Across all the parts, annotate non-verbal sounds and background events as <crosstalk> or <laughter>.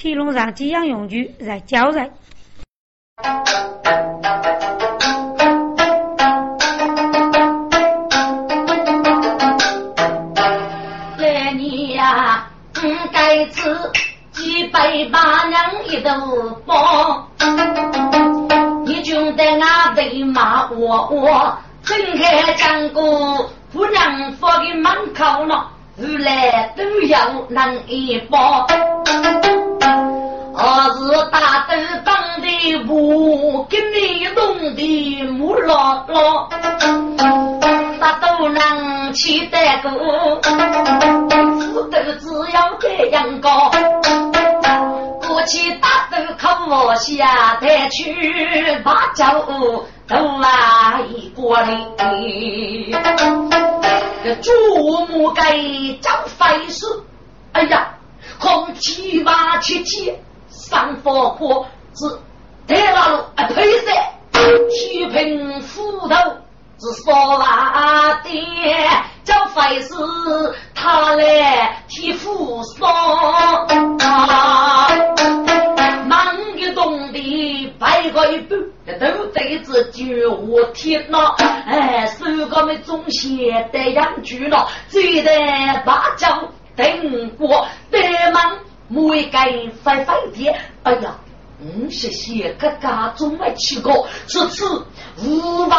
铁路上几样用具在交代。来年呀，嗯，该吃几百八两一头包，你就得俺对骂我我，睁开讲过不让放的门口了，日来都要能一包。我是大豆帮的布，给你弄的木老老，大豆能起得过，斧头只要这样高。过去大豆靠我下台去，把酒都来过来。这祖母该找费事，哎呀，空气哇切切。上火火是太老路啊，配色七瓶斧头是烧瓦的，叫费事他来替扶烧啊，忙一动的白个一半，都对着就我天呐，哎，手高没中线得养猪了，最得把脚等过得忙。每个翻翻的，哎呀，五十些个家中没去过，这次五万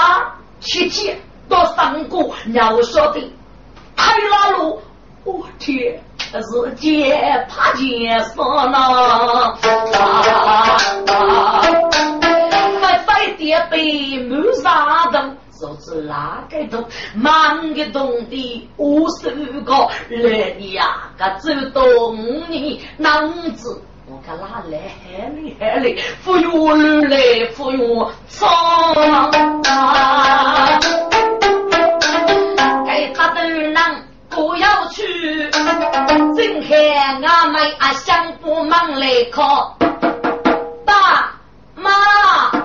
七千到三个，要说的太拉路，我天，是见怕见死了，翻翻的被满杀的。手指哪个洞，忙个洞的无数个来呀，个走动你男子，我个哪来海里海里，不用来不用操，该他的人不要去，睁开俺们啊想不忙来考，爸妈。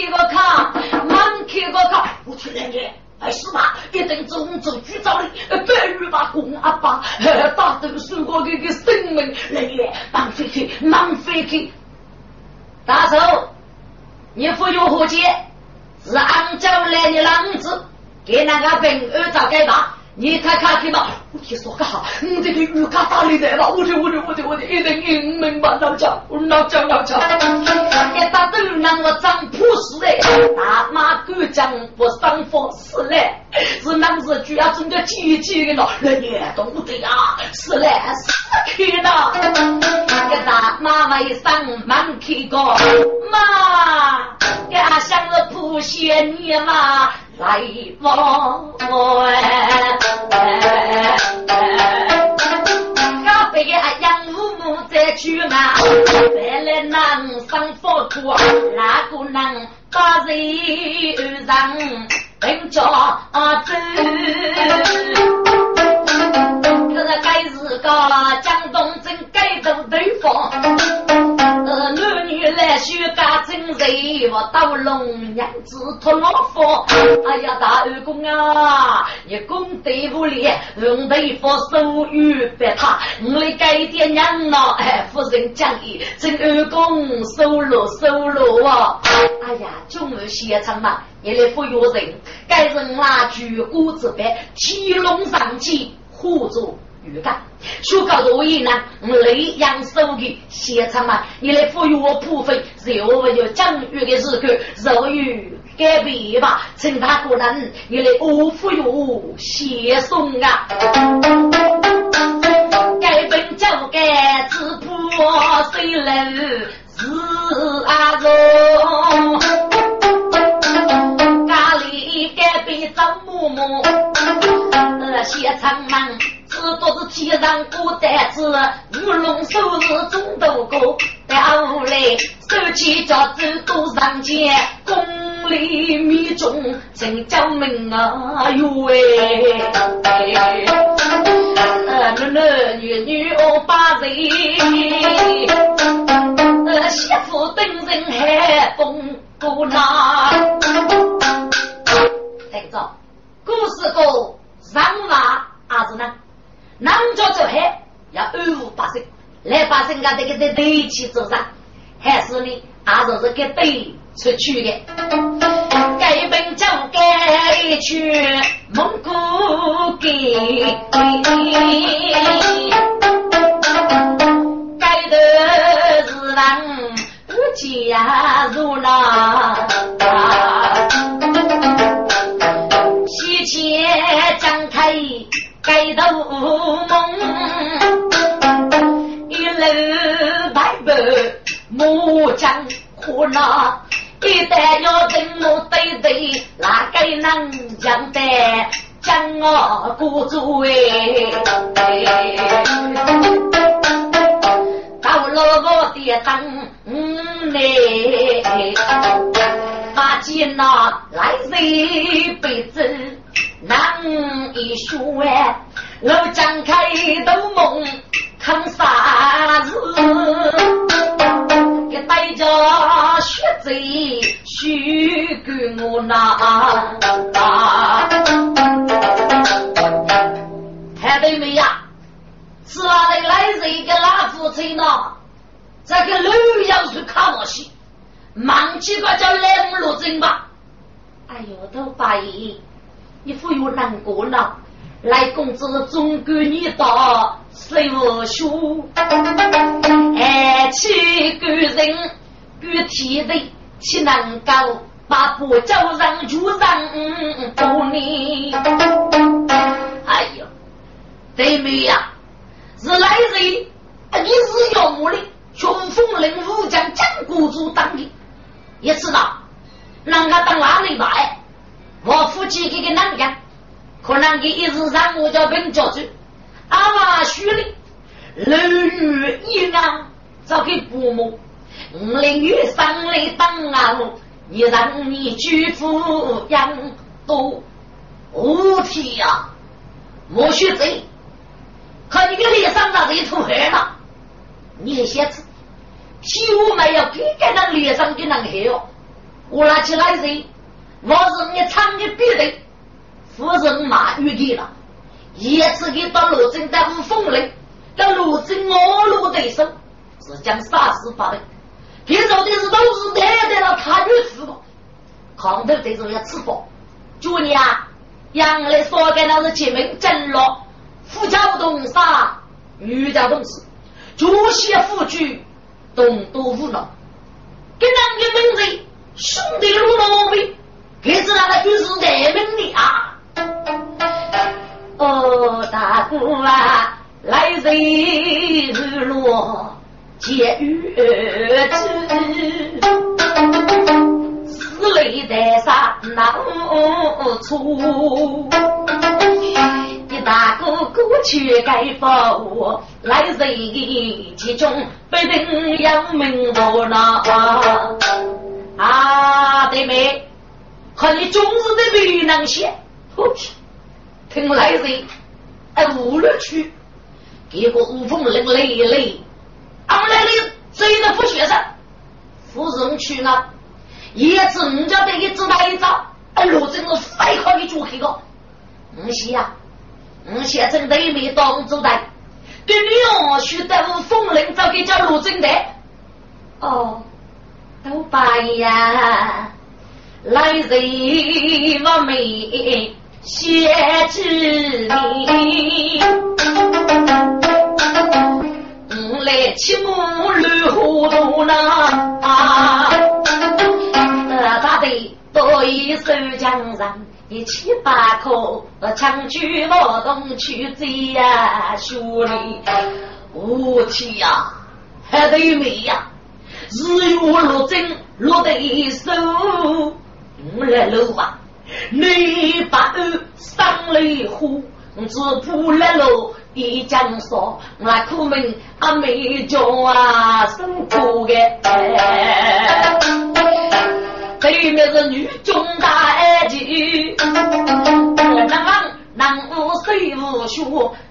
开个卡，忙开个卡，我去来年，还是嘛，一等中走去找你，白玉把公阿爸，大都是我这个生命来年，忙飞去，忙飞去。大手，你不用和解，是俺家来的郎子，给那个兵儿找该吧。你看看去嘛，我听说个哈，你这个鱼嘎打里来了，我的我的我的我的，一定英明吧老家，老家老家，一打都让我长朴实嘞，大马狗讲不上风是嘞，是男子主要种的积极的咯，人也懂得呀，是嘞，是开的，一大马为上门开个，妈，呀想着不谢你嘛。来往哎，俺别养母母在去嘛，再来能上佛土，哪个能把人让人家走？这个该是个江东镇该头对方。男女来学干真人，我刀龙娘子托老夫。哎呀，大二公啊，你功德无量，用对方手语别他，我来改点娘了。哎，夫人讲义，真二公收入收入啊！哎呀，中午现场嘛，你来服药人，该人拿举锅子板，提笼上去护住。鱼干，说告诉我呢，我雷阳收的现场嘛，你来赋予我部分，然后我就将鱼的日干，肉鱼改变吧，请他个人，你来我赋予我谢送啊，该本就该自破谁人是阿荣，家里该变张嬷嬷，现场嘛。是都是天上过单子，鱼龙收拾中都过，到后来手起脚走都上街，宫里密中真叫门啊哟喂！男男女女哦把人，媳妇等人还风过那。听着，故事过上马儿子呢？南家走海要安抚百姓，来百姓家这个在对起做啥，还是呢，还是是给对出去的。该本就该去蒙古给，该的是让不加入了。西前张开盖头梦，一路白白木匠苦恼。一旦要怎么对对，哪个能讲得将我孤注哎？到了我的灯内，把钱拿来一辈子难一说哎，我张开斗梦看啥子？带着血贼许给我拿，看到没呀？是哪里来人一个老夫妻呢？这个路要是看我去，忙起个叫来木罗针吧。哎呦，都白，你不用难过了。来公子总管你到谁无书？爱妻个人具体的，岂能够把不叫人就让过你？哎呦，对妹呀，是来人，你是要我的雄风领武将江国主当的，也知道，让他当哪里来？我夫妻这个男人。可能给一日上我叫本教主，阿妈许的楼宇一安，找给父母，五陵月上来当啊，你让你居富养多，无天呀！莫学贼，看你个脸上那一头黑了，你还写字，屁股没有给给那脸上的那黑哦，我拿起来人，我是你唱的别的。夫人马遇见了，一次给到罗真的五凤岭，到罗真我罗对手是将杀死发的，听说的是都是带带了他女死的，扛头这种要吃饱，就你啊，杨来说给那是姐妹真了，夫家不动杀，女家动死，主席夫婿动多无脑，跟那个名字兄弟如老辈，可是那个就是带命的啊。哦，大哥啊，来日落结月枝，死泪在上难出。你大哥过去该保我，来日其中必定要命我呐！啊，弟妹，看你终日的没能写，我去。听来人，哎，无了去，结果五凤人累累，俺们来的谁都不学生，芙蓉去了，也是人家得一只那一招，哎，罗真是飞快的做黑个，唔是呀，唔是真的没当主的，对女儿学得五凤人，早给叫罗真的，哦，都白呀，来人我没。写知你，我来起木绿糊涂呢啊！大队多一手江上，一七八颗枪举我东去追呀，兄弟！我天呀，还得没呀？日月落针落得手，我来搂吧。你把我上了火，只怕来楼一江烧，那苦命阿妹叫啊辛苦的。对面是女中大爱情，男方男无水无学，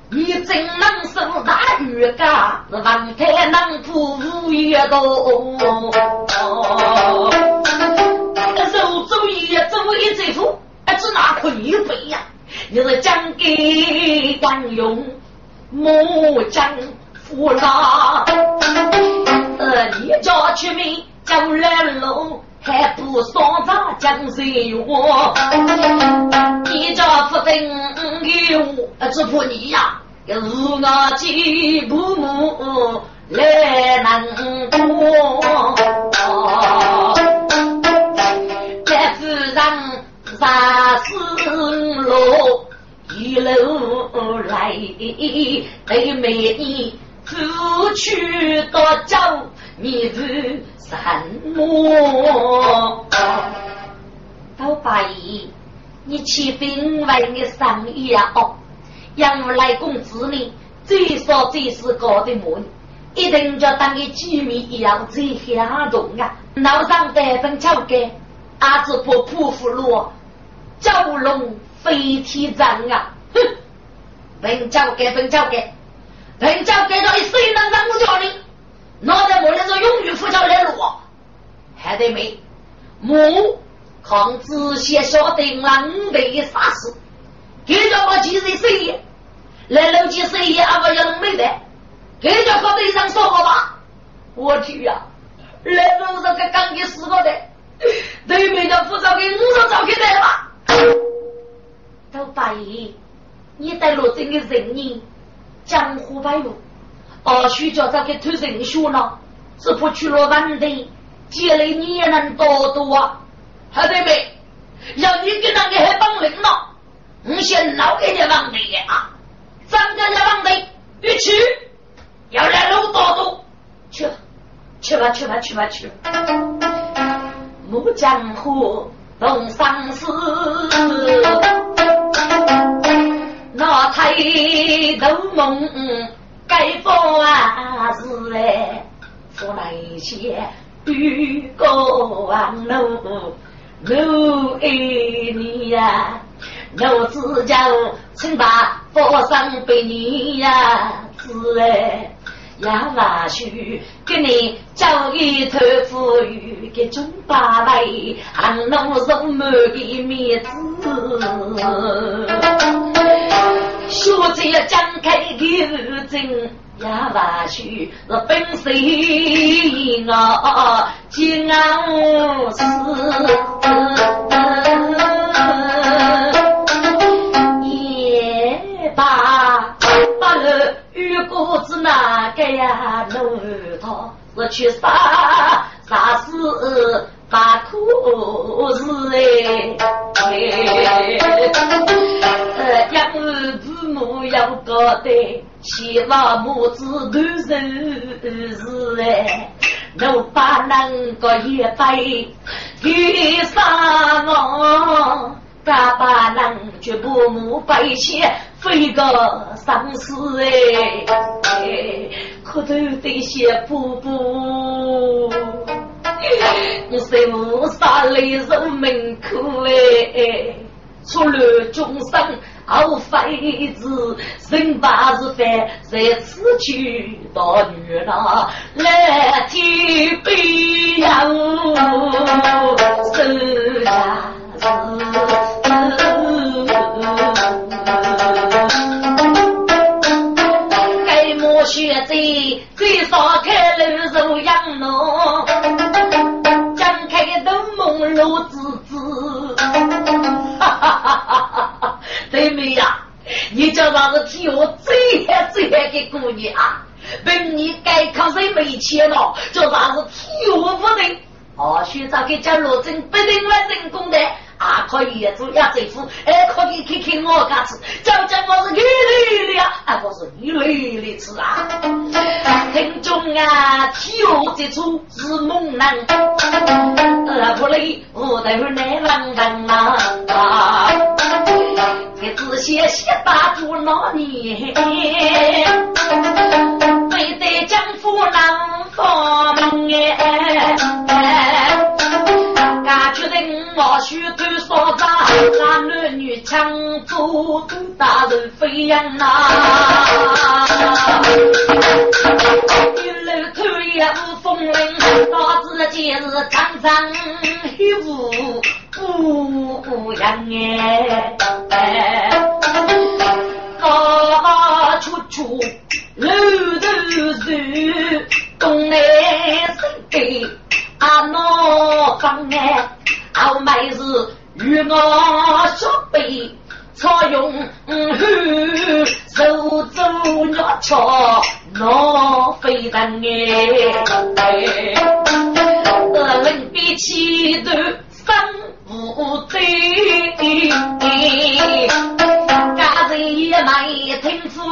你真能受大雨干，是王太能破无一多。副，还只拿亏本呀！你是讲给杨勇，木匠夫郎，你家出名叫来路，还不双长江水我，你家不等有，只怕你呀，是我继母来难过，杀死路。一路来，对美女夫去多久？你是什么？老八姨，你去分为你生意啊？哦，杨无来公子呢？最少最是高的门，一定要当个居民一样最响动啊！脑上百分交给阿子婆婆夫路，蛟龙。飞天斩啊！哼，本交给本交给，本交给到你谁能让我叫你？脑袋莫来说永远不叫来路，还得没母抗子先晓得狼的杀死，给叫我几岁谁也来楼几岁也阿不要没得，给叫靠对上说好吧？我去呀，来楼上个刚给死过的，对面的不找给五十找给来吧。都八爷，你带罗真的人呢江湖百路，二叔叫他给偷人血了，是不去了万的，借来你也能多多啊？好的没？要你给那个还帮人了，你先老给你王的啊！张家家王的，别去，要来路多多，去，去吧去吧去吧去。木江湖东上寺。那抬头梦，该啊是来，说那些雨光路，路爱你呀，我只叫请把佛上给你呀，是来。呀，或许给你交一头富裕的中八百，还能容满的面子。小姐张开眼睛，呀，或许是本色我骄傲也果子哪个呀？路头是去杀杀死把苦事哎！呃，养儿子母要搞得希望母子都是是哎，我把那个一辈给啥我？大把人绝不母百姓非个丧死哎，可头得些婆婆，我是无杀泪人命苦哎，出了众生好妃子，人把是犯在此去到女郎来提杯呀，是 <laughs> 呀妹！妹呀，你叫啥子替我最爱最爱的姑娘啊？问你该看谁没钱了？叫啥子替我不能？哦，学长给家罗真不定完成功的。啊，可以做鸭嘴夫，还可以看看我家子，讲讲我是一类的啊，我是一类的吃啊。听众啊，体育这出是猛男，呃不累，我都来浪荡啊。给仔细细打住那年，非得将夫难放哎。俺决定我许多所长，那男女抢走大人飞扬呐！一路头也无风铃，到子今日张张一无不扬哎！啊，出去处楼头树，东南西北啊闹方案，后妹是与我小辈。草用手足鸟巧，闹飞人哎！二人比起头生无对，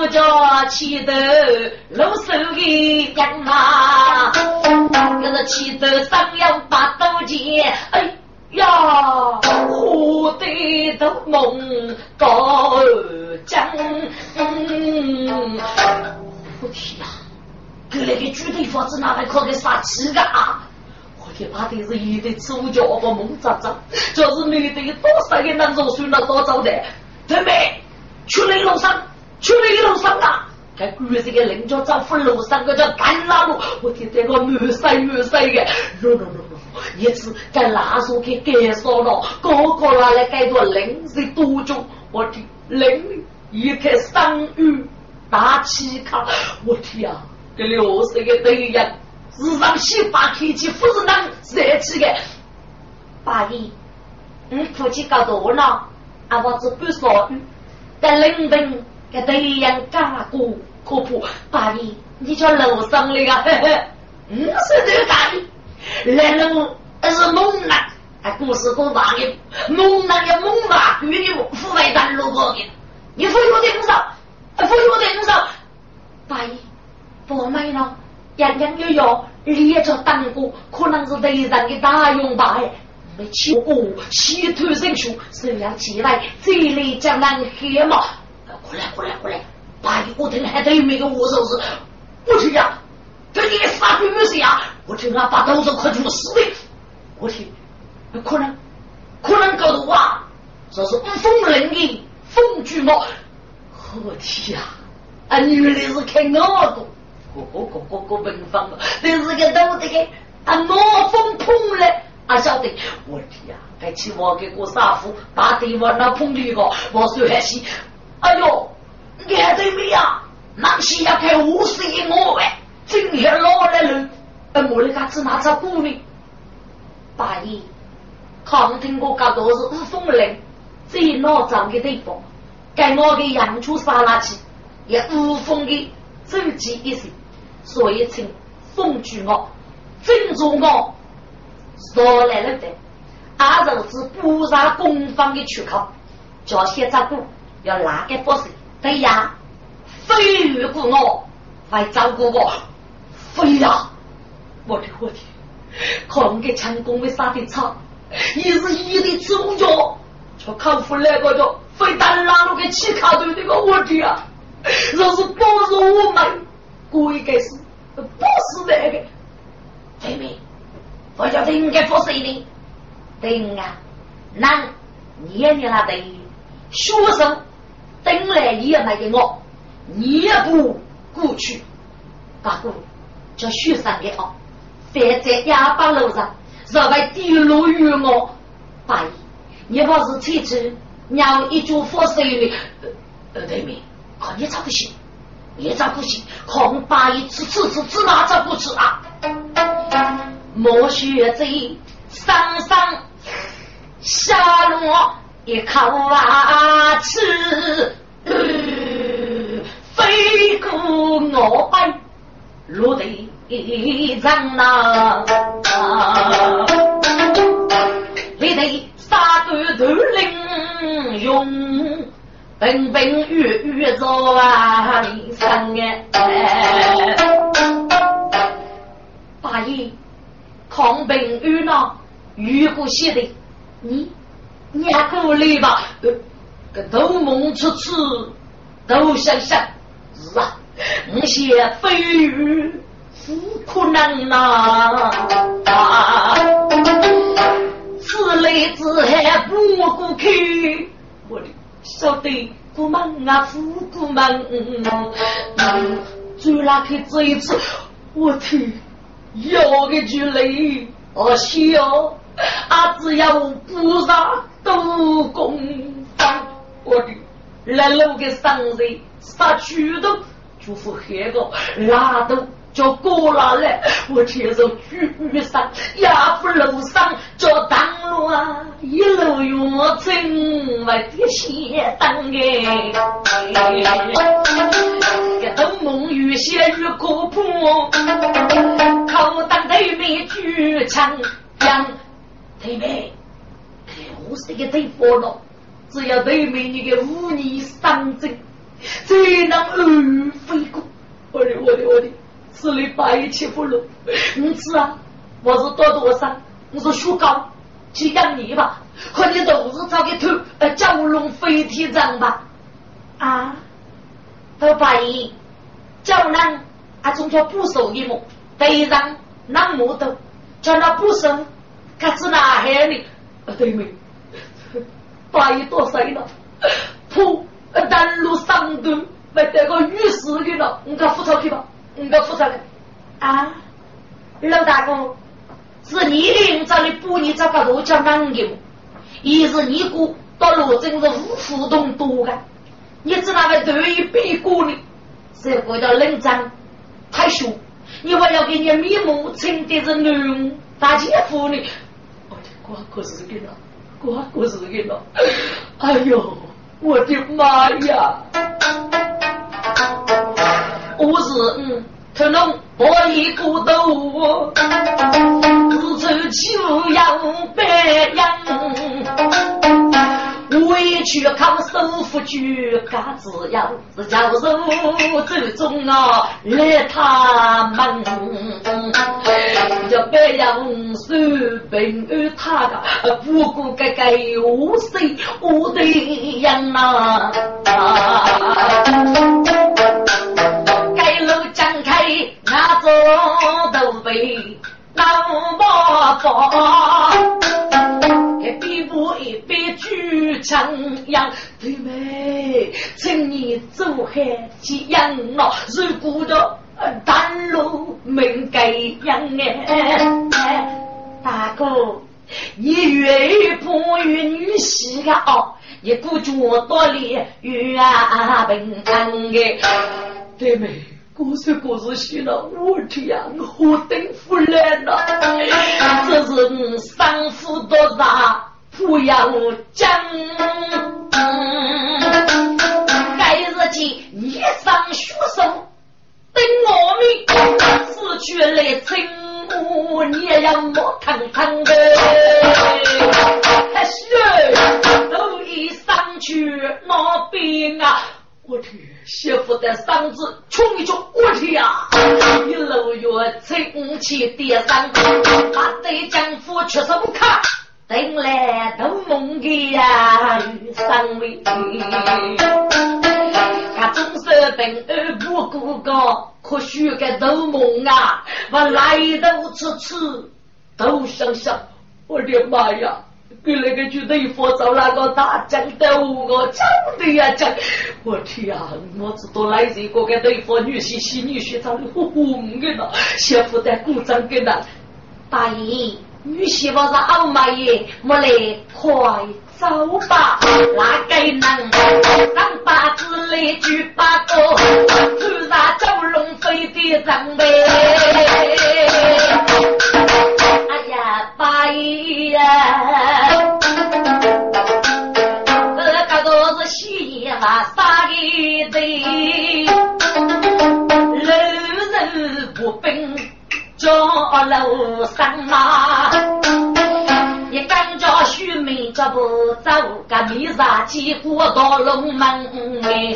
叫起头露手的人嘛，可是起头上要把刀剑哎。呀，我的都梦高将，我天呀！给那个猪头房子拿来可给杀气个啊！我天，怕的是一对猪脚个蒙扎扎，就是女的多少个男人睡了多早的，准备去雷路上，去雷路上啊！在古这个人家找福路上个叫干拉路，我天，这个满山满山的，咯咯咯。一次在拉手给改烧了，个个拿来改做零食多种，我的零一开生鱼大气卡，我天啊，这六十个对呀，日上洗发天气不是能热气的。八姨，你夫妻搞多了，啊，我只不说，在冷冰给对样加过可不？八姨，你叫楼上那个，嘿嘿，五十多大的。来人，那是猛男，还故事过大的猛男也猛嘛，与你父辈单路过的，你父有多少？父有多少？大爷，不买了，人人有药，列着当过，可能是敌人的大用吧？没吃过，气头生出，手要起来，这里江南黑嘛？过来，过来，过来！大爷，我听还等于没有我收拾？不去呀，这你杀鬼没事呀？我听他把刀子快住死的，我听，可能可能搞的话，说是风冷的风巨猫，我天呀！啊，女的是看我的，我我我我我文房的，这是个都这个啊，闹风碰了，啊晓得，我天呀！该起我给我杀夫，把对方那碰的个，我说还行，哎呦，你还对没呀？那些要开五十一我哎，今天老来了。我的家子拿着鼓呢？大爷，常听过讲都是五风铃，最闹脏的地方，该我的洋葱沙拉去，也无风的走起一些，所以请风举我，尊重我，说来了的，阿都是不上公方的出口，叫些照顾要哪个博士？对呀，非遇过我，来照顾我，非呀。我的我的，看给成功的杀的差，一是一的主角，却靠服那个叫非但拉路给起卡队那个我的啊！若是不是我们，估应该是不是那个？妹妹，我叫他应该服谁呢？对啊，那年年那对学生等来你也没给我，你也不过去，大哥叫学生给哦。站在哑巴路上，若为低路于我，大爷，你不是车子让一句佛手的，呃，对面，看你咋不行，你咋不行？看八爷吃吃吃吃哪咋不吃啊？莫学在上上下落一口啊吃，飞过我背落地。一场呐，你得杀断头领用，兵兵月月做啊生哎。大爷，抗兵遇呢，遇过些的，你你还过来吧？个都梦出出，都想想，是啊，那些飞鱼。不可能呐！啊此来之海不过去，我的晓得不忙啊，不过忙。就那去这一次，我天，要个距离，我笑，啊，只要菩萨都公方，我的来路个生人杀猪都。就是黑个拉都叫过来，我天上雨伞也不路上叫当路啊，一路远程外的先当哎，这东梦雨些雨过坡，靠当对面举枪将对妹。我是一个对佛了，只要对妹你个五年三针，才能二飞过。我的我的我的，是你白切不了。你知啊，我是多多少？我是雪糕，几两泥吧？和你都是找个头，呃，蛟龙飞天掌吧？啊，都白衣，叫人啊，总叫不收一么？对上那么多，叫他不收，可是哪海里？啊，对没？八一多岁了，铺单路上头没得个雨丝的了，你给付出去吧，你给付出去啊！老大哥，是你领着的补你这个路叫难牛，一是你姑到罗镇是无互动多的，你只那个对于比过的，是为了冷战太凶，你还要给你面目称的是女大姐夫呢，我可是给了。过过日子了，哎呦，我的妈呀！我是嗯，可能我一个头，日出秋阳白羊。委屈靠手扶举，嘎子要是叫手走中啊来他们，叫白杨手平安他个，不顾个个我谁我的样啊，盖楼展开那座都被老伯伯。一步一杯举长阳，妹妹，请你走海去养我，如果的丹路门该养哎，大哥，你愿不与女婿个哦？你顾着我多里与啊平安的，妹妹，故事故事写了，我天，我等不来了，这是你伤夫多大？不要讲，该日间一上血手，等我们死去来称我，你也要莫看看的。还是都一上去那边啊！我天，媳妇的嗓子冲一冲，我天呀！一路月撑起叠上，把对丈夫确实不看。等来都梦的呀，遇上为他总是等而不顾个，可许个都梦啊！我来都吃吃，都想想，我的妈呀！给那个军队佛找那个大将的我讲的呀讲，我天啊！我知道来这个个对付女婿媳女婿长得红的了，媳妇在鼓掌给他，大姨。女媳妇是好妈耶，莫来快走吧，哪个能让八字来举八个，突然九龙飞的人呗？八爷呀，这个都是喜爷嘛，杀的对，人人不分。叫楼上嘛，一刚叫徐妹脚步走，个米杀几乎到龙门哎。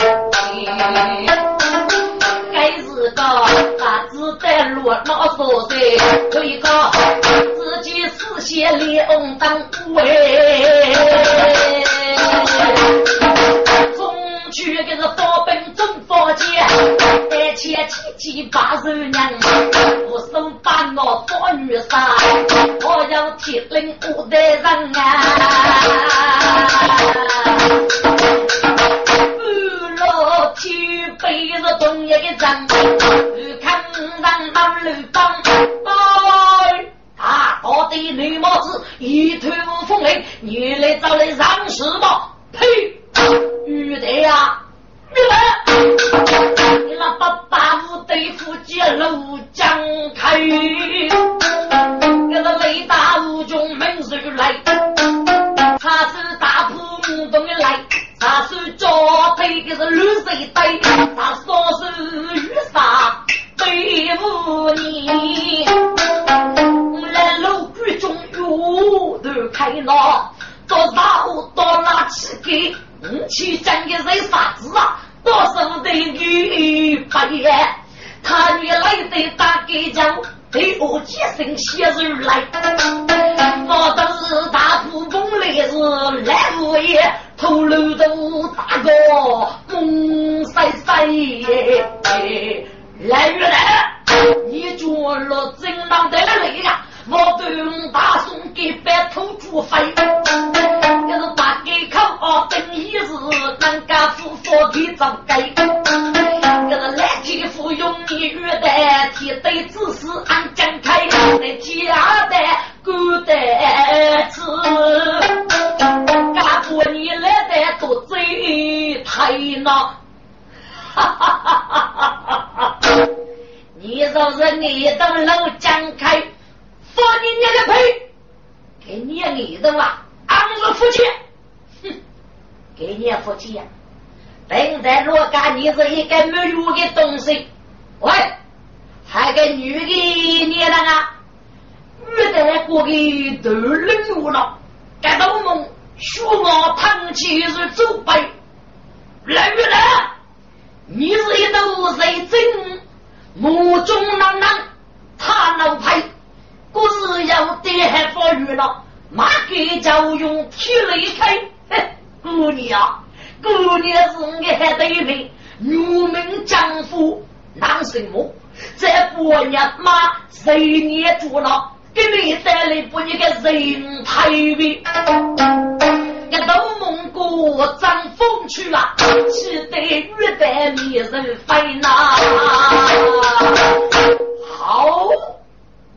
该是个把子在路老所在，有一个自己事先脸红当哎。去个是宝本中宝剑，三千七七八十娘，我手把我宝女杀，我要铁岭五代人啊！去背着东一个，看，大的帽子一推风铃，你来找来让什么？呸！玉的呀，你那八八五对付几路江开，一杯这半年马谁捏住了？给你带来不一个人太平。一到蒙古张风去了，气得玉带迷人飞呐。好。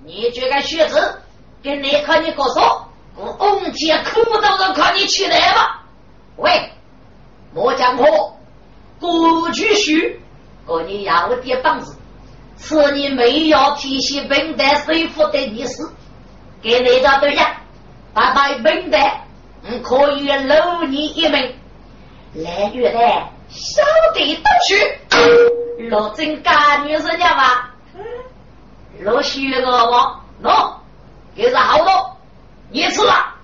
你这个学子，跟你看你哥说，我翁天苦都能看你起来吧？喂，莫讲话，过去许，过你要我的棒子，是你没有提起本代师傅的意思，给你个对象，把拜本代，嗯，可以搂你一命。来月的小弟都去，罗真干女人家吧。若许个我喏，给是好多，你吃了，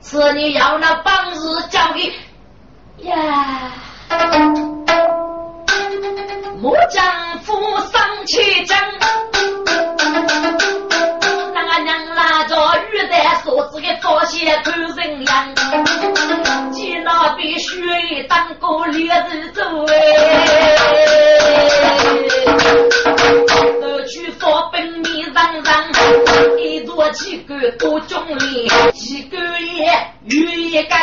吃你要那棒子交给呀。莫将夫丧气将，那个娘拉着玉带锁子给多些看人样，见那必须当个烈日走哎。去说本命人人，一座几个多中力，几个也与一个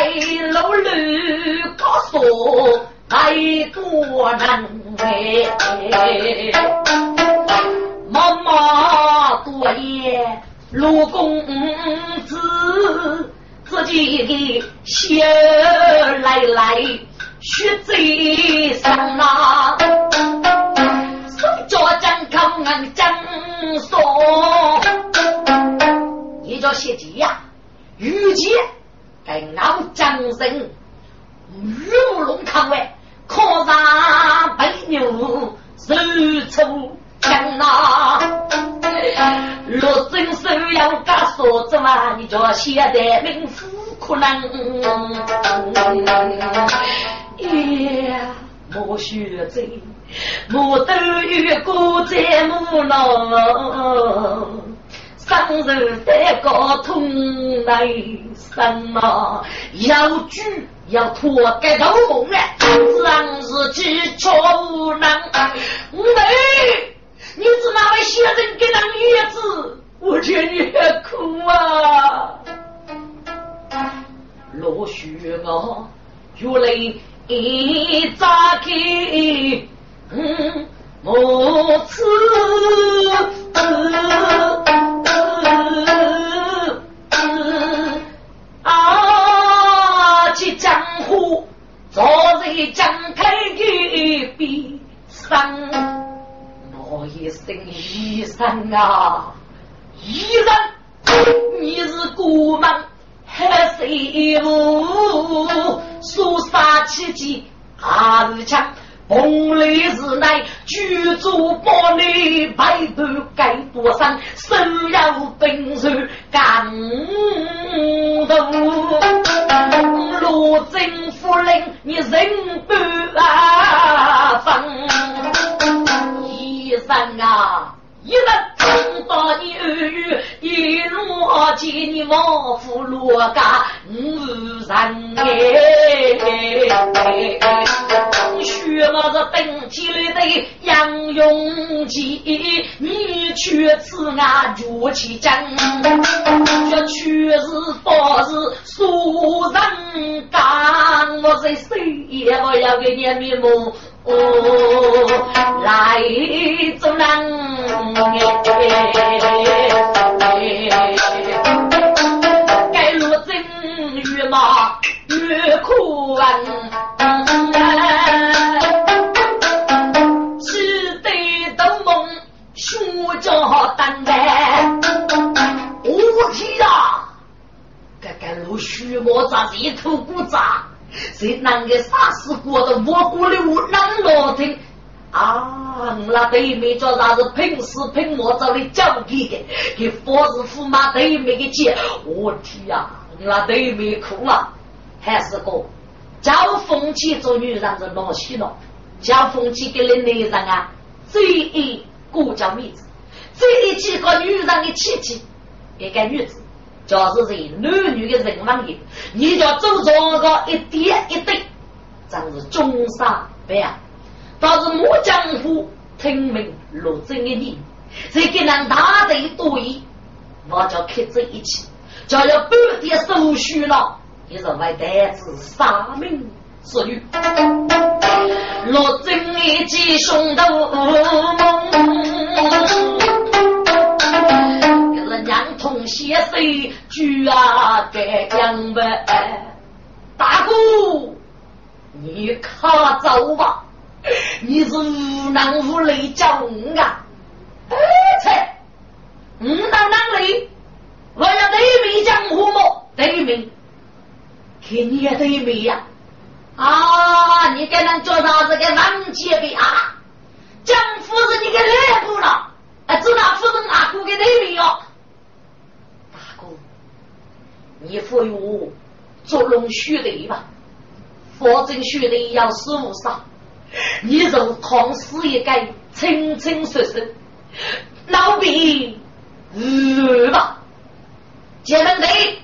老驴高速太多难哎，妈妈多言陆公子，自己的血来来血最上啊。叫张康安张说，你叫谢吉呀？玉姐该熬江人，玉龙康外，子嘛，你叫现代民夫可能。呀，莫学这。我都有过在母老，生日在高通来生啊，要举要拖该头梦啊，让日记错无能。妹，你是哪位先生给那女子？我见你很苦啊，落雪啊，月泪一扎开。嗯，母子啊，去江湖坐在江台的边上，我一声医生啊，医生，你是孤门还是无？肃杀奇迹，还是强？红雷是乃举女主玻璃白头盖多上，手有兵刃干头。罗真夫人，你人？不啊分，医生啊！一人听到你耳语，一路见你王府落家无人哎，学么子登起来的杨永吉，你却此俺绝其真，这却是不是俗人干？我在谁也不要给你面目。哦，来做人哎，该路真越马越苦啊！只得斗梦书着担待，我天啊！该该路须磨咋一头骨渣？谁能个杀死过的我国的无能老听啊！那对面叫啥是平时平末找的交给的，给佛子驸马对面的姐，我天呀！那对面哭了，还是个叫风气做女人是老气了，叫风气给的男人啊，最爱顾家面子，最爱几个女人的亲戚，一个女子。就是人男女的人王爷，你叫走这个一点一滴，真是中杀不呀？倒是我江湖听命落真的你，再给人大队多疑，我叫开这一起，就要半点手续了，也是为代子杀命所欲。落真一记胸头梦。娘同携手，举啊该将呗。大哥，你可走吧，<laughs> 你是无能无力叫我啊！切，无能能力，我要对面江湖么？对面，看你也对面呀！啊，你该能叫啥子个王杰的啊？江夫人，你给来不了？啊，知道夫人阿哥给对面哦。你服用捉龙血的吧，否则血的要死无伤。你如唐诗一改，清清楚楚，老兵日吧。结门队，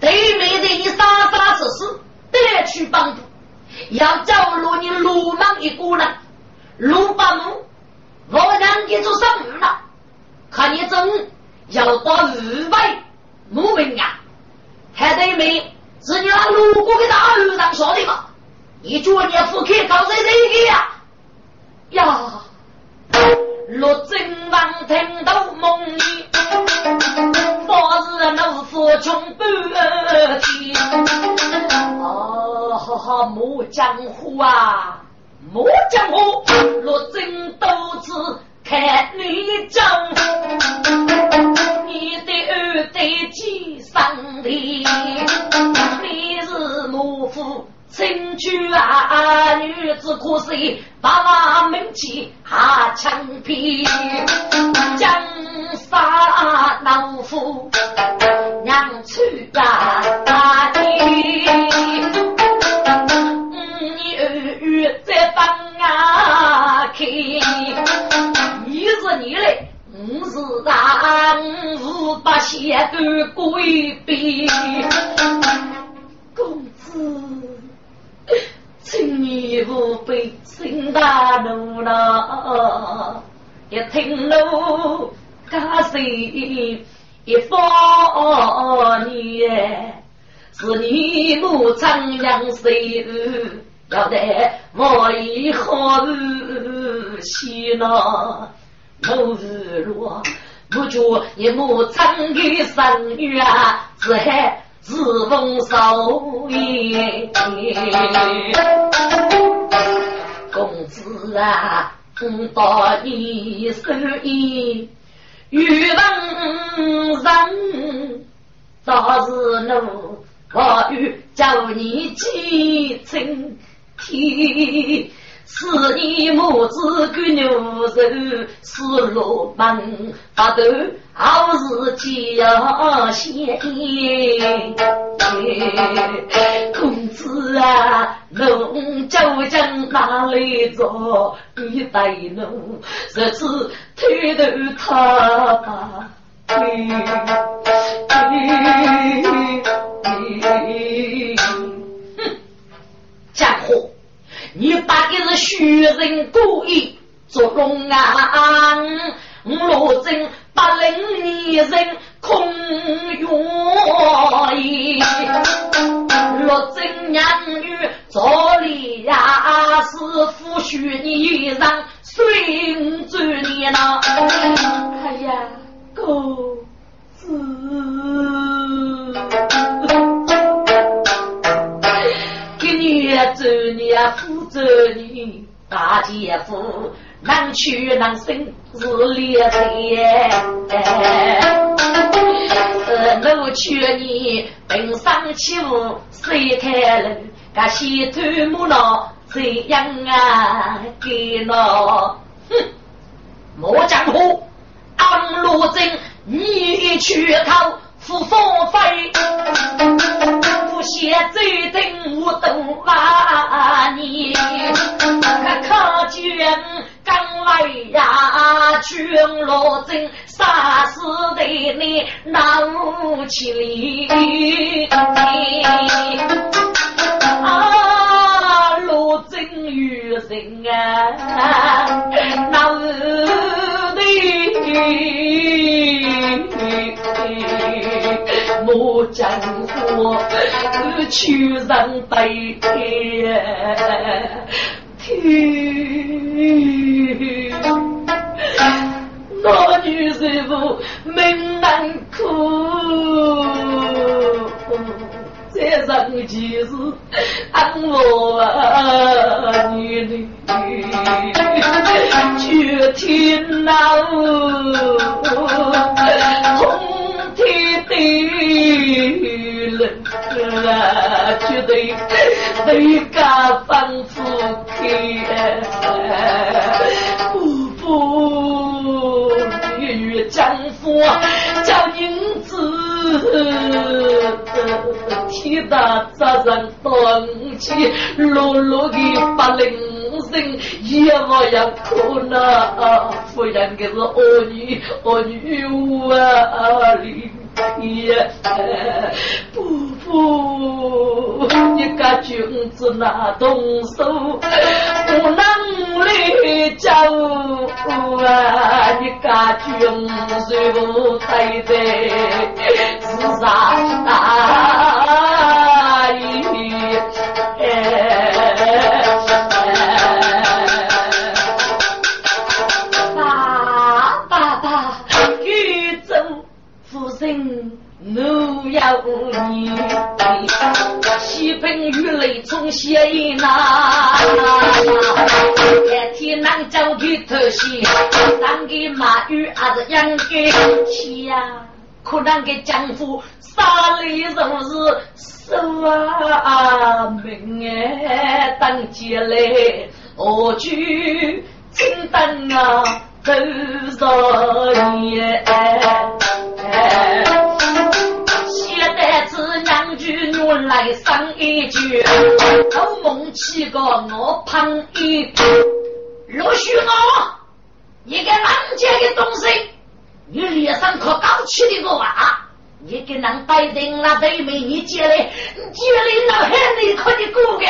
对面对你杀杀死死，得去帮助。要招入你鲁莽一个人，鲁八木，我让你做生日了，看你真要到日外木门啊！还对没？是你那路过的大路上说的吗？你叫你夫客搞谁谁的呀？呀！陆贞王听到梦里，方是怒夫穷半天。哦，哈哈，莫江湖啊，莫江湖，陆贞多次看你讲，你的儿对几上的，你是母父亲居啊，女子可惜爸爸门前下枪毙，江杀老夫娘去啊你嘞，我是大，我是把仙都规避。公子，请你不必请大怒了，一听喽，家谁一方你，是你母长养谁？要得我以后喜乐。某日落，不觉一幕长的生月，只害自封少爷。公子啊，到你手里，欲问人，倒是奴我欲叫你记真天。是你母子跟牛肉是罗门发头，好日子要先。公子啊，侬究竟哪里做？你带侬这次推头他吧。家伙，你把的是虚人故意做龙啊！罗真八零年人空愿意，罗真娘女早里呀是夫婿你让孙子你呢？哎呀，公子。做娘夫做女，大姐夫能屈能伸是烈士。呃，我劝你登上起舞谁开路？噶西头木脑怎样啊给了？哼，莫江湖，安禄真，你去口。不风飞，不写罪定我都骂你。可可见刚来呀，全罗真杀死的你闹起来。啊，罗真有人啊，闹的。我江湖去人悲天，那女媳妇命难苦，这上其实俺我女女却听那红天的。啊，绝对对家放夫开，不负与丈夫叫银子，天大责任担起，落落的把零人也我要可那夫人给是儿女儿女啊里。也不服，你个君子那动手，不能力救啊！你个君子不对对，是啥大义？要你西风雨雷从斜影呐，天南叫的头西，当个马玉还是养个妻呀？可能给丈夫杀里如是手啊命哎，当起来我去金灯啊，多少年？来上一句，偷梦起个我旁一句，陆续我，你个狼家的东西，你脸上可高起的个娃，你给人带人那对面你接来，接来那海里可的过个，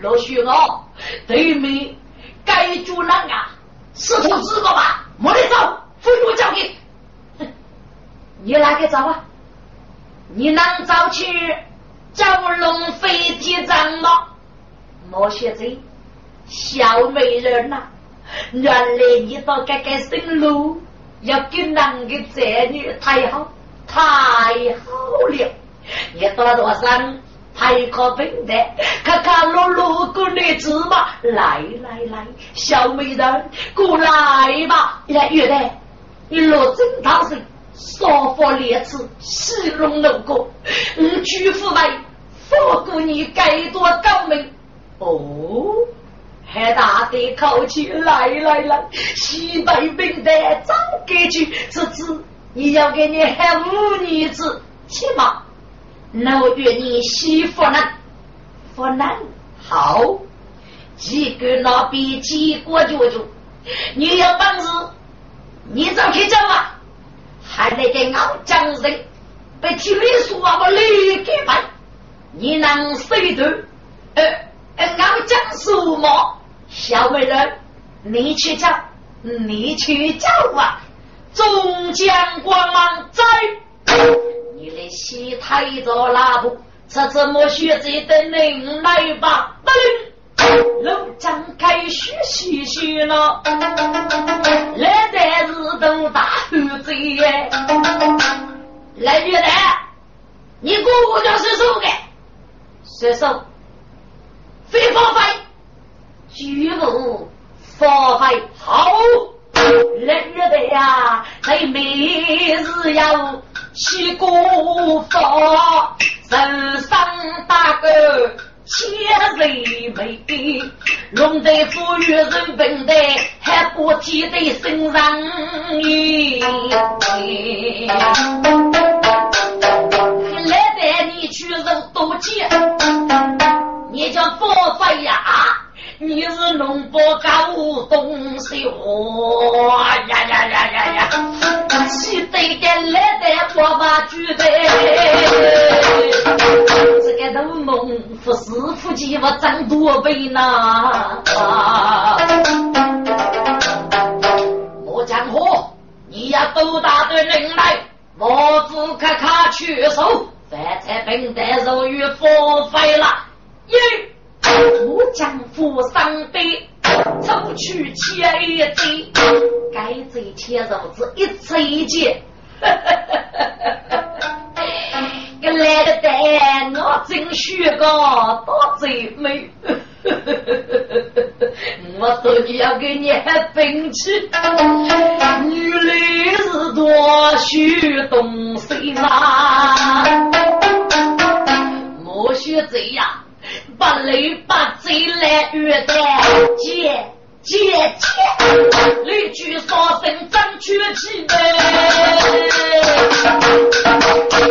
陆续我对面该住人啊，石头子个吧，没得走，非我交给，你哪个走啊？你能走去？蛟龙飞天掌吗？莫学这小美人呐！原来你到这个生路，要跟男的这女太好，太好了！你到多上太可笨的，看看路路过女子嘛！来来来，小美人过来吧！来，月来，你落正堂上，少发烈词，戏弄楼阁，你举夫为。不过你该多高明哦，还大的口气，来来来，西北兵的早给去，侄子，你要给你喊五女子，起码，那我约你西湖南，湖南？好，几个那边几个舅舅，你有本事，你走去走啊，还得给俺江人被体里说啊，我立刻办，你能谁得？呃呃，俺江苏么？小美人，你去叫，你去叫啊！中将光芒在，你的西太着拉布，这怎么学这等人来吧？不灵，路张开学习学了，来的是都大汉子耶！来女的，你姑姑就是说的，说说，非方非。举目发挥好，人日的呀，在每日要起过法，人生大个千岁美，龙得富裕人本的，还不记得身上衣。来带你去肉多钱，你叫发挥呀！你是农伯搞东西哦呀呀呀呀呀！西对的来的我把举的，这个都农夫师傅鸡我长多倍呢。莫江河，你要多大的能耐？我只看看去手，饭菜本的肉与佛费了。耶！我将扶上背，抽取钱一贼，该贼钱肉子一次一劫。<laughs> 个来个蛋，我真学个多贼美。<laughs> 我说你要给你喊兵器，女的是多需东西嘛，莫学贼呀。把雷把贼来约的姐姐姐，雷举双声张雀起来，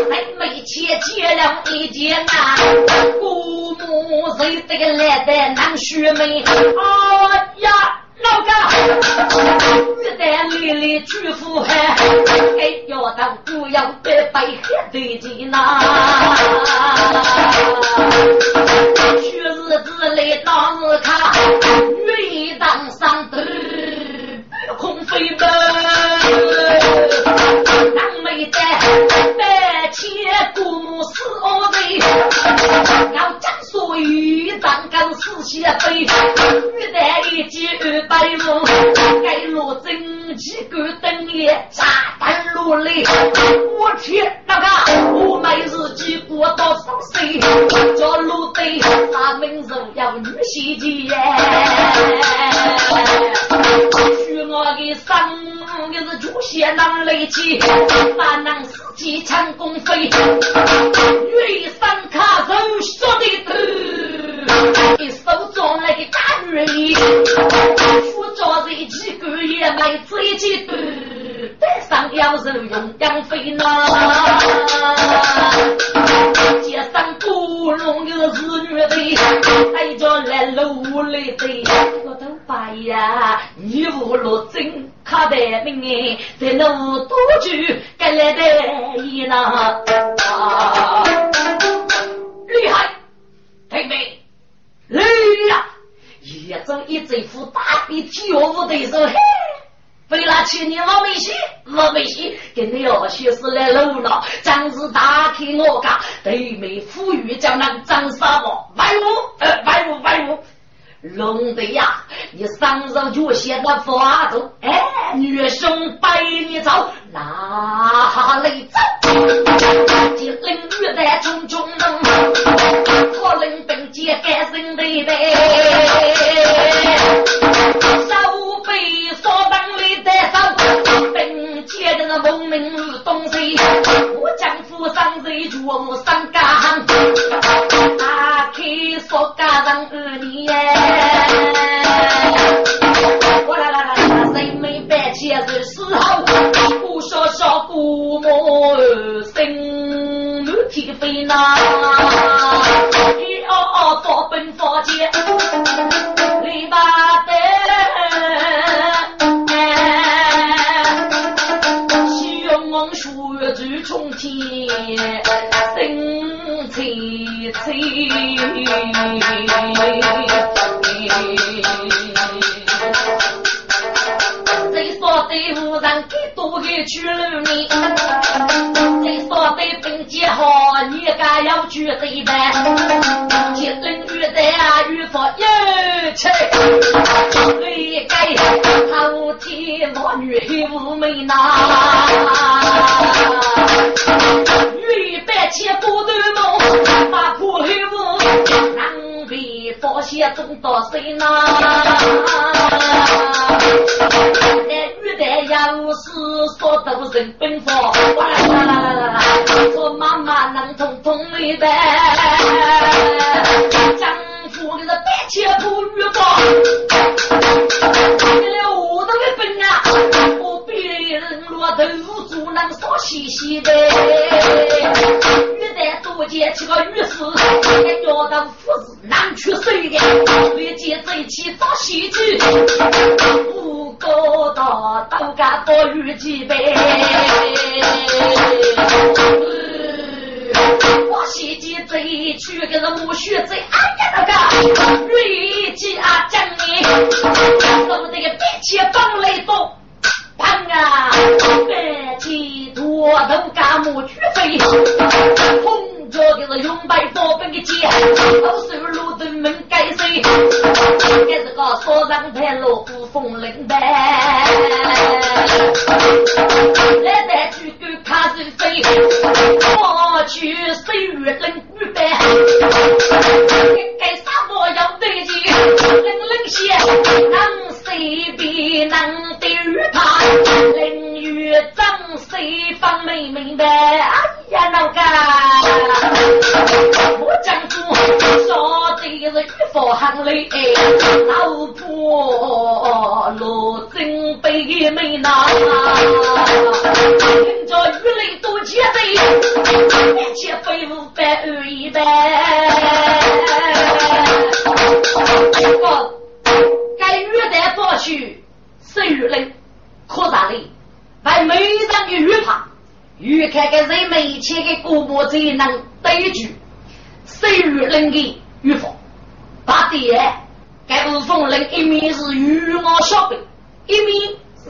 还没钱接了一件啊，姑母谁这个来的难学妹，哎呀！老哥，玉带里里巨富汉，哎，要当不要白白黑对劲呐！去日子里当日看，女当上头，空飞奔，当没得白切姑母死我的，要将所有当干死些悲，玉带一接二。白龙该落真气狗等夜炸弹落泪，我去那个我每日几过到十岁，叫路队他们都要女婿的，许我的生也是祖先能来起，把能司机成功飞，女生卡手说的头，一手中那个大女人。我做这几个也没追起多，带上要是用养肥呢。街上不容有是女的，还叫来路里的。我都白呀，你无路真卡得命哎，在路多久该来的一呢？厉害，妹妹，厉害。一走一走，副大鼻涕我不对手，嘿，为了去年我没戏，我没戏，跟你二学是来路了，真是打开我家，对面富裕江南张沙漠，外务，呃，外务，外务。龙的呀，你上手就写那法度，哎，女兄百里走，哪里走？金陵玉带重重能，可能本节改身对背，人东西，我将夫生在岳母三家，开说家人儿女耶，我啦啦啦啦，人没办结是时候，我说说姑母生。天飞呐，一二二，发奔发界。多个去了你，再说对兵接好，你家要去对班，一顿雨在啊雨佛有气，对该好天魔女无美呐，女百千不得梦，把苦后无难被发现中到谁呐？在家务事说都人奔波，哇啦啦啦啦啦！说妈妈能通通明白，丈夫的是百千不遇过，为了我的个本啊，我别人落头猪能少细细的。玉带多见几个女士，也要当夫子难出手的，越见这起找喜剧。高大都敢多遇几杯，我西街这一去跟着木须子，哎呀那个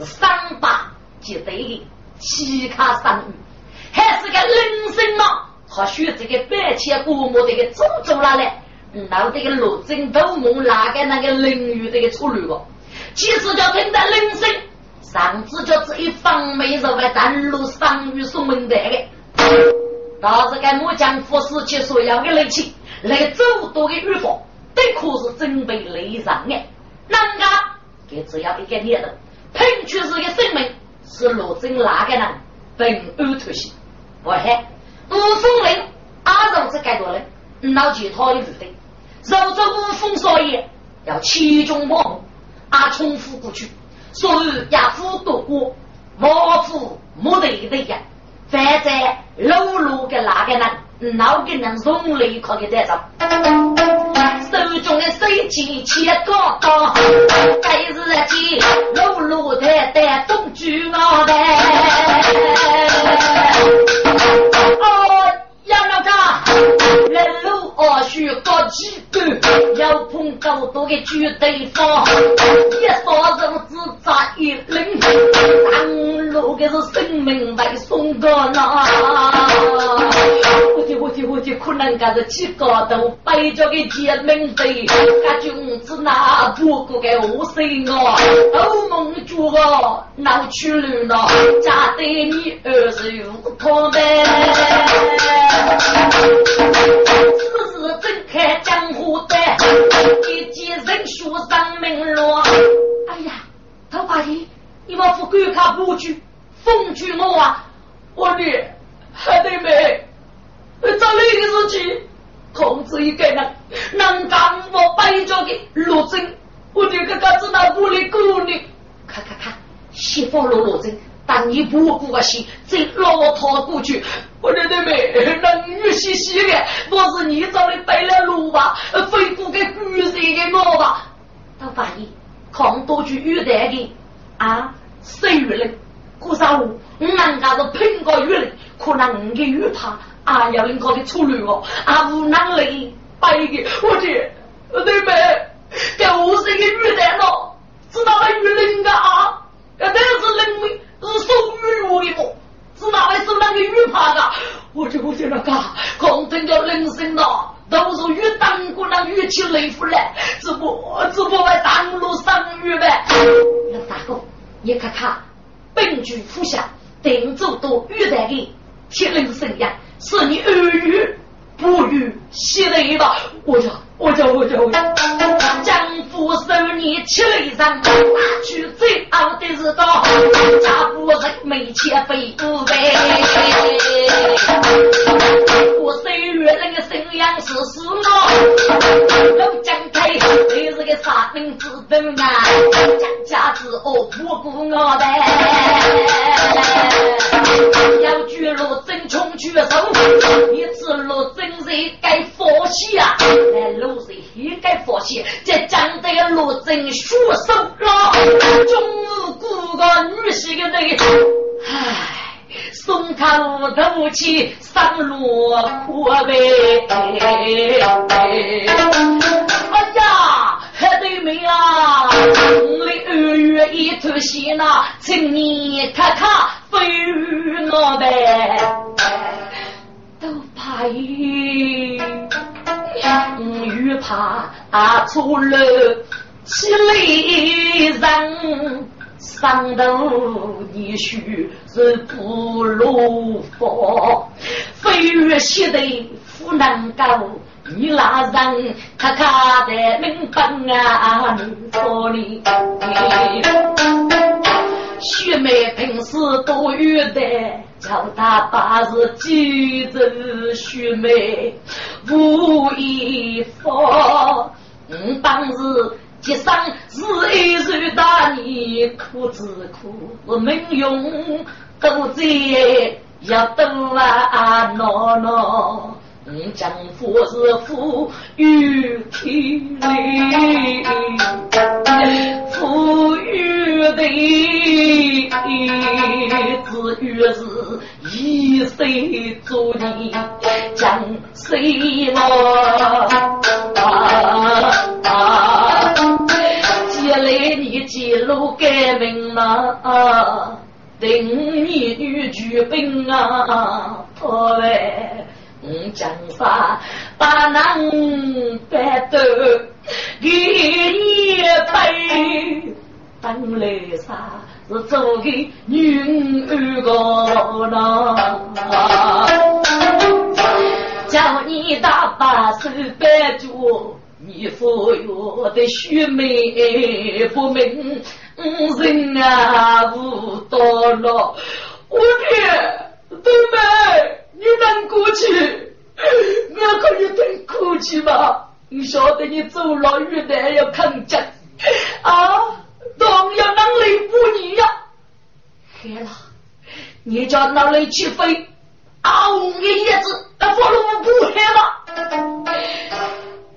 三八结对的奇卡三羽，还是个人生嘛？他选这个白切古墓这个种种了嘞，到这个罗真斗梦哪个那个人鱼这个出路了？其实叫听到人生，上次就这一方美人在丹路上与送门的的，倒是该木匠夫士去所要的雷气，来走多的预防。这可是准备雷上的，人家给只要一个念头，拼出是个生命，是罗真哪个人本安特性？我还五凤人阿肉这该多人，老几套的部队，肉着五凤少爷要其中望目，阿重复过去，所以亚夫夺过，王夫没得的呀，反在路路的哪个人，哪个人容易可给带上。手中的手机切高高，该日间路路台台东举脑袋。二须高几段，要碰高多的举对方，一扫人只扎一人，当路的是生命为送个那。我的我的可能噶是起高头背着个铁门飞，噶君子那不过个五岁哦，都梦住哦，闹去了，家对你儿子无托呗，此时正开江湖的，一见人书上门罗。哎呀，头八爷，你们不敢看不去，风去我啊，我的还得没。找那个事情，控制一个人，能干我摆着的罗真，我这个个子那屋里姑娘，看看看，先放落落针，当你不顾个心，再老逃过去。我的妹妹，那女兮兮的，不是你找的背了路吧？非顾给女婿给我吧？他发现扛多句玉带的啊，谁玉嘞？可啥我人家是苹果玉嘞，可能你的玉怕啊，要人搞的出来哦，啊无能力背的，我的我的妹，给我是一个玉带咯，知道了玉灵个啊，这是人民是受玉落的么？是哪位是那个玉怕的？我就我就那个，刚听叫铃声了，都是越当过那越起雷夫了，只不只不为当路上雨呗。那大哥，你看看，本局府下定州都玉带的铁铃声呀，是你耳语不语写雷吧？我叫我叫我叫我叫，江湖受你七雷声，拿去最傲的是刀，家不人没钱背不背？我岁月人的生养是死我，都讲开，你是个杀人之徒啊！家家之恶不我的，要举路真穷举手，一次路真是该放弃啊！来路是也该放弃，这江这个路真血手了，终日顾个女婿的那个，唉。送他五头去上路苦呗！哎呀，对妹啊，我的二月一头线呐，请你看看飞我呗，都怕雨，怕出了起来人。上头你须是不如佛，飞越西头不能够，你那人咔咔的明白啊，你说你。雪梅平时多有的，叫他把是记着雪梅无一佛，嗯，当时。一生是一日大年，苦之苦，命用多灾要多啊恼恼。将夫是富裕体力，富裕的子欲是一岁做你将谁了？路改名啊，定你女举兵啊，破坏嗯江山，把南北斗给你背，当来啥是做给女儿个呐？叫你打把手摆住。你富有的须眉不明人啊，无多了。我的妹妹，你能过去？我可以等哭泣吗？你晓得你走了越难要抗战啊，当要能力不你呀？黑了，你叫哪里去飞？啊，我的叶子，那不如不黑了。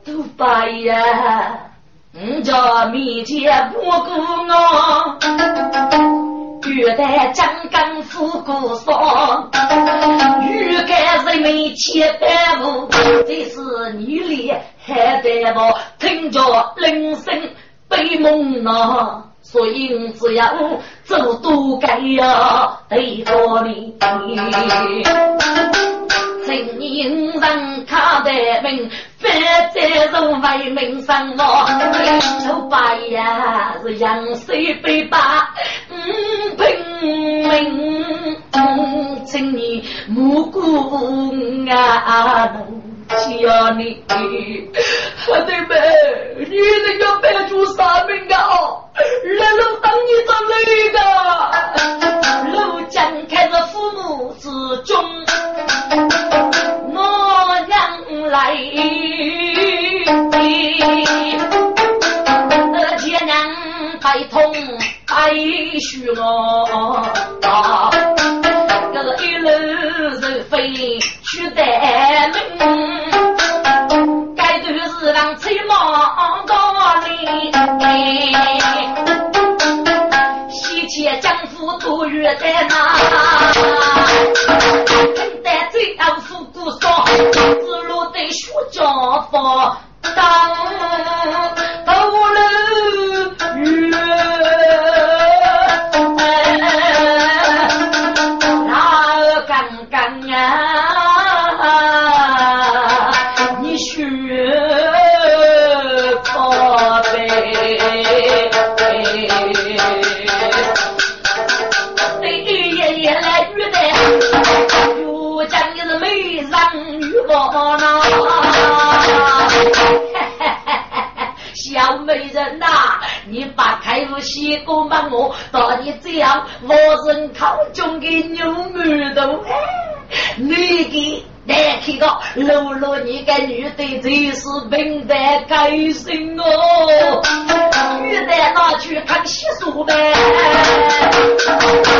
都白呀，你叫面前不顾我，欲待江干富过上，欲盖人民千百户，这是你里还得我听着铃声悲梦呐，所以只要走多该呀，得着你。人人看得明，反在人为民生哦。头八呀是杨水北坝，嗯平民，请你莫顾啊。要你，我的妹，女人要摆出啥命啊？来路等你着那个，路将开着父母之中，我娘来，爹娘悲痛悲许我，这一路是飞去待西迁江府都约在哪？但最后富姑说，子路得学家方。人女宝呢。小美人呐，你把开路西过帮我，到底这样我人口中的牛耳朵，你给来看个露露你个女的真是平淡开心哦，女的拿去看习俗呗，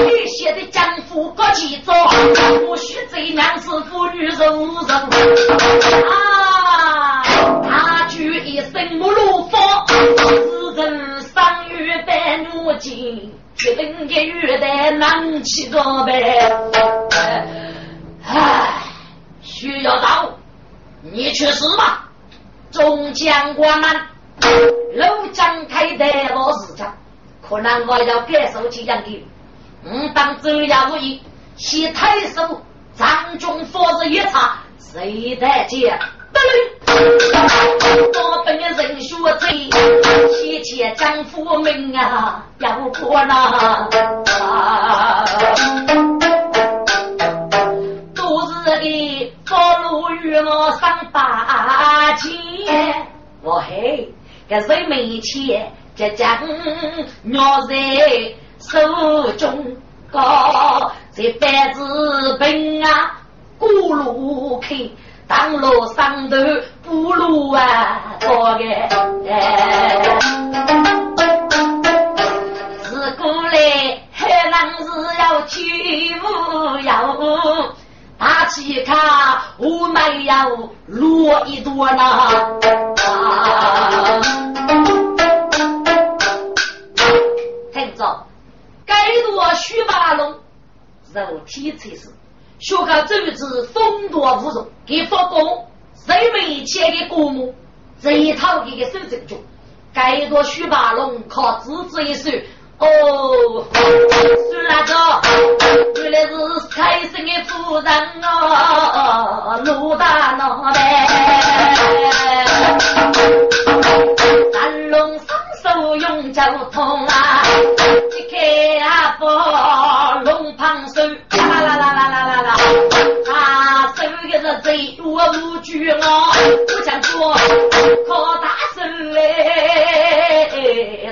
女婿的丈夫过去做，不许这样是妇女柔柔啊，他举一身木路。自人上月白如金，决定给月代难起着呗。唉，徐校长，你去死吧！众将官们，老将开的我是讲，可能我要感受这样的。嗯，当周衙无义，先太守张中佛子一查，谁在见？我本人学贼，提前将父命啊，要过那。都与我上八千，我嘿，这是没钱，这将鸟在手中高，这百子兵啊，过路开。当路上头不路啊，多个，自古来海浪是要起舞要大气卡，我们要落一朵呢。听着，该多须八龙，肉体才是。学个周子风度无容，给发功，谁没钱的国母，这一套给个手正中，该多徐八龙靠自己一手。哦，算了着，原来是财神的夫人啊，陆大脑袋，三龙双手用脚痛啊，一开阿伯龙胖手，啦啦啦啦啦啦啦，啊，手也是贼，我无惧啊，我想说靠大手嘞，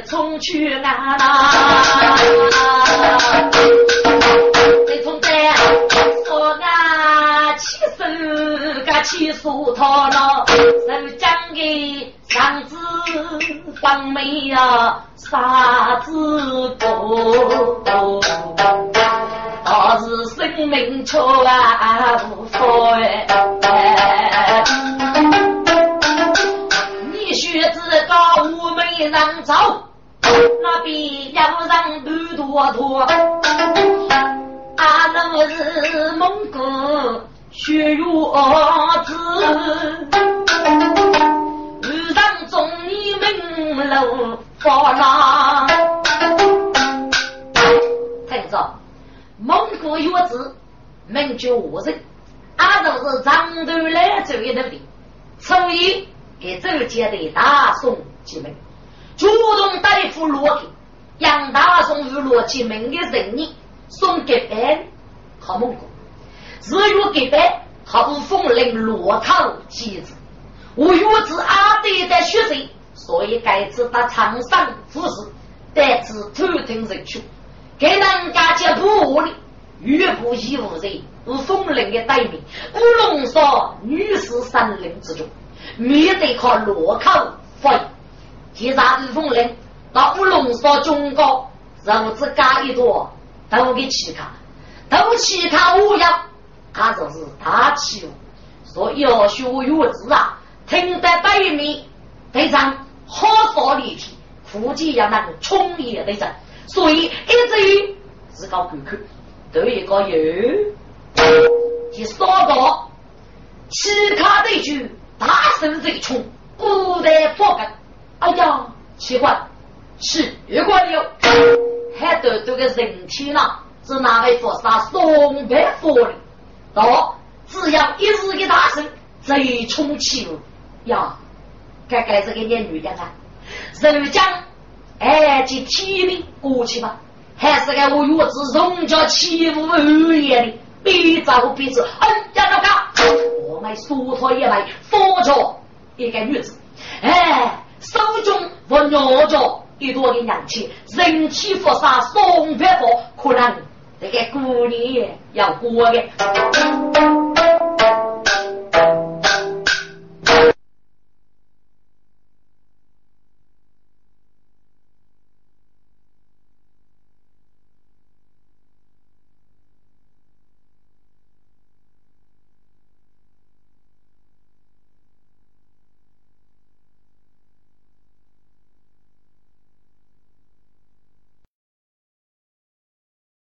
冲去啊啦，从这说啊，起手个起手套了，手将给上子当没呀，啥子多？倒是生命错啊无所哎！你学子高我没让走，那边要让路多多。阿那是蒙古血肉子，路上中你门楼发浪。听着。蒙古月子，名叫我人，俺都是长头来走一头的，所以给周家的大宋进门，主动带副罗给杨大宋与罗进门的人呢，送给别好蒙古，日月给别好风铃罗套机子，我月子阿爹的学生，所以该知到场上服侍，得知偷听人群。给人家接不的，越不义务人，是风铃的代名。乌龙说，女士三林之中，面对靠落口飞。其实是风铃到乌龙说中高，让我只加一朵，都给乞卡，都乞卡无恙，他就是大气哦。所以要学月子啊，听得对面队长好说立体，估计要那个冲也队长，所以一直于是搞顾客，都一个有。第三个，乞卡对局大声最冲，不得破梗。哎呀，奇怪，奇怪了，还得这个人体呢，是哪位佛杀送白佛的？到只要一日一大声，最冲起呀！该该这个念女的啊，人家哎，就提名过去吧，还是个我月子荣家欺负二爷的，别找鼻子，哎呀，老哥，我们梳头一枚，佛着一个女子，哎。手中握着一朵的娘亲，人气佛杀送别佛，可能这个姑娘要过的。